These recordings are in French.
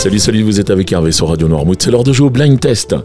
Salut, salut, vous êtes avec Hervé sur Radio Noirmouth. C'est l'heure de jouer au blind test.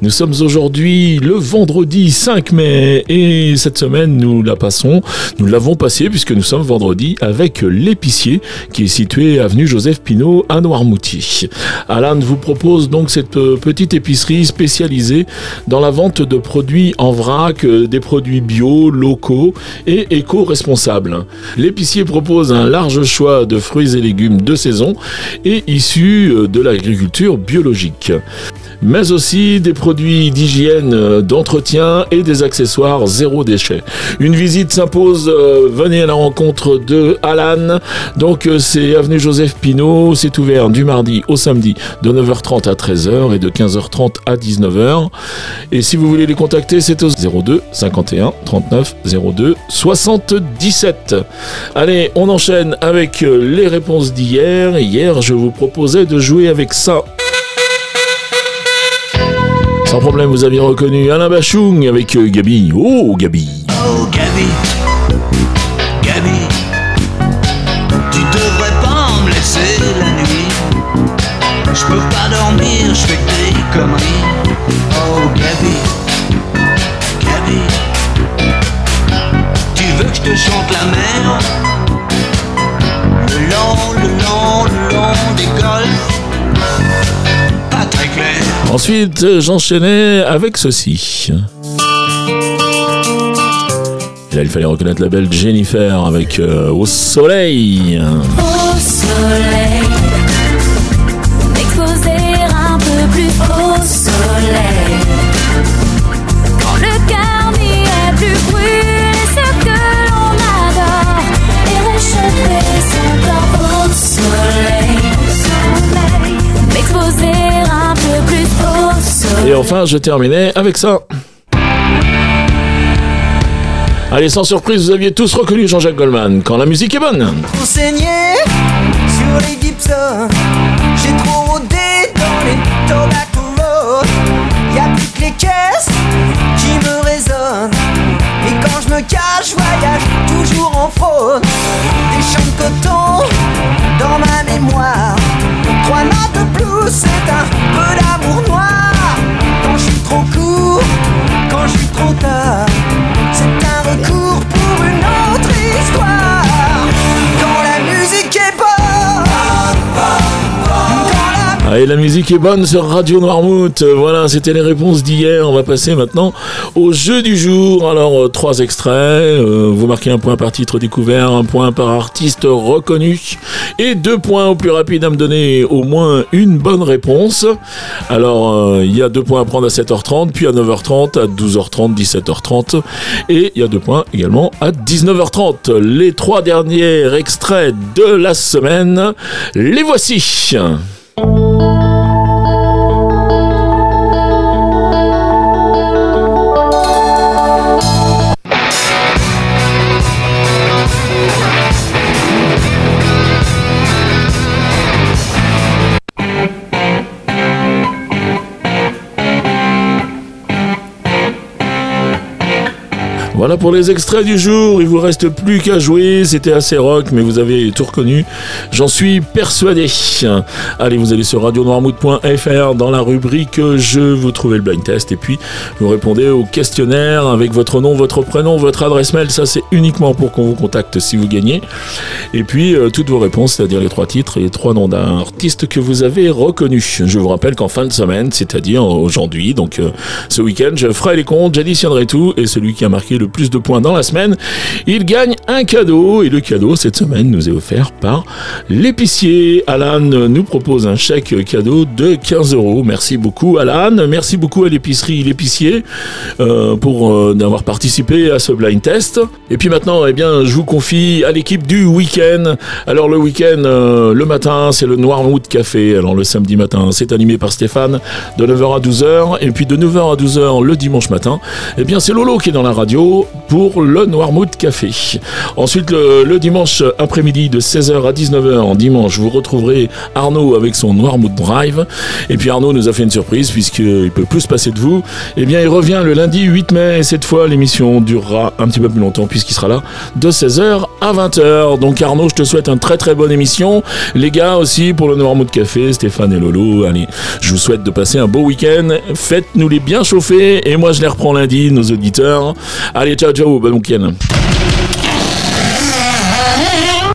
Nous sommes aujourd'hui le vendredi 5 mai et cette semaine nous la passons, nous l'avons passée puisque nous sommes vendredi avec l'épicier qui est situé avenue Joseph Pinault à Noirmoutier. Alan vous propose donc cette euh, petite épicerie spécialisée dans la vente de produits en vrac, euh, des produits bio, locaux et éco-responsables. L'épicier propose un large choix de fruits et légumes de saison et issus de l'agriculture biologique mais aussi des produits d'hygiène, euh, d'entretien et des accessoires zéro déchet. Une visite s'impose, euh, venez à la rencontre de Alan. Donc euh, c'est avenue Joseph Pinault, c'est ouvert du mardi au samedi de 9h30 à 13h et de 15h30 à 19h. Et si vous voulez les contacter, c'est au 02 51 39 02 77. Allez, on enchaîne avec les réponses d'hier. Hier, je vous proposais de jouer avec ça. Sans problème, vous aviez reconnu Alain Bachung avec euh, Gabi. Oh, Gabi. Oh, Gabi. Gabi. Tu devrais pas me laisser la nuit. Je peux pas dormir, je fais des conneries. Oh, Gabi. Gabi. Tu veux que je te chante la mer? Le long, le long, le long des golfs Ensuite, j'enchaînais avec ceci. Là, il fallait reconnaître la belle Jennifer avec euh, Au soleil. Au soleil, enfin, je terminais avec ça. Allez, sans surprise, vous aviez tous reconnu Jean-Jacques Goldman quand la musique est bonne. Enseigné sur les Gibson, j'ai trop rodé dans les tobacco. Y'a plus que les caisses qui me résonnent. Et quand je me cache, voyage toujours en fraude. Des champs de coton dans ma mémoire. Trois notes de blues, c'est un peu d'amour Allez, la musique est bonne sur Radio Noirmouth. Voilà, c'était les réponses d'hier. On va passer maintenant au jeu du jour. Alors, euh, trois extraits. Euh, vous marquez un point par titre découvert, un point par artiste reconnu et deux points au plus rapide à me donner au moins une bonne réponse. Alors, euh, il y a deux points à prendre à 7h30, puis à 9h30, à 12h30, 17h30 et il y a deux points également à 19h30. Les trois derniers extraits de la semaine, les voici. Música Voilà pour les extraits du jour. Il vous reste plus qu'à jouer. C'était assez rock, mais vous avez tout reconnu. J'en suis persuadé. Allez, vous allez sur radionoirmouth.fr dans la rubrique Je vous trouvez le blind test et puis vous répondez au questionnaire avec votre nom, votre prénom, votre adresse mail. Ça, c'est uniquement pour qu'on vous contacte si vous gagnez. Et puis euh, toutes vos réponses, c'est-à-dire les trois titres et les trois noms d'artistes que vous avez reconnus. Je vous rappelle qu'en fin de semaine, c'est-à-dire aujourd'hui, donc euh, ce week-end, je ferai les comptes, j'additionnerai tout et celui qui a marqué le plus de points dans la semaine, il gagne un cadeau. Et le cadeau cette semaine nous est offert par l'épicier. Alan nous propose un chèque cadeau de 15 euros. Merci beaucoup Alan. Merci beaucoup à l'épicerie L'épicier euh, pour euh, d'avoir participé à ce blind test. Et puis maintenant, eh bien, je vous confie à l'équipe du week-end. Alors le week-end, euh, le matin, c'est le Noirmouth Café. Alors le samedi matin, c'est animé par Stéphane de 9h à 12h. Et puis de 9h à 12h le dimanche matin, eh bien, c'est Lolo qui est dans la radio pour le Noirmouth Café. Ensuite, le, dimanche après-midi de 16h à 19h, en dimanche, vous retrouverez Arnaud avec son Noirmouth Drive. Et puis Arnaud nous a fait une surprise puisqu'il peut plus se passer de vous. Eh bien, il revient le lundi 8 mai et cette fois, l'émission durera un petit peu plus longtemps puisqu'il sera là de 16h à 20h. Donc Arnaud, je te souhaite une très très bonne émission. Les gars aussi pour le Noirmouth Café, Stéphane et Lolo. Allez, je vous souhaite de passer un beau week-end. Faites-nous les bien chauffer et moi je les reprends lundi, nos auditeurs. Allez, Marietje uit Joburg beim Kindern.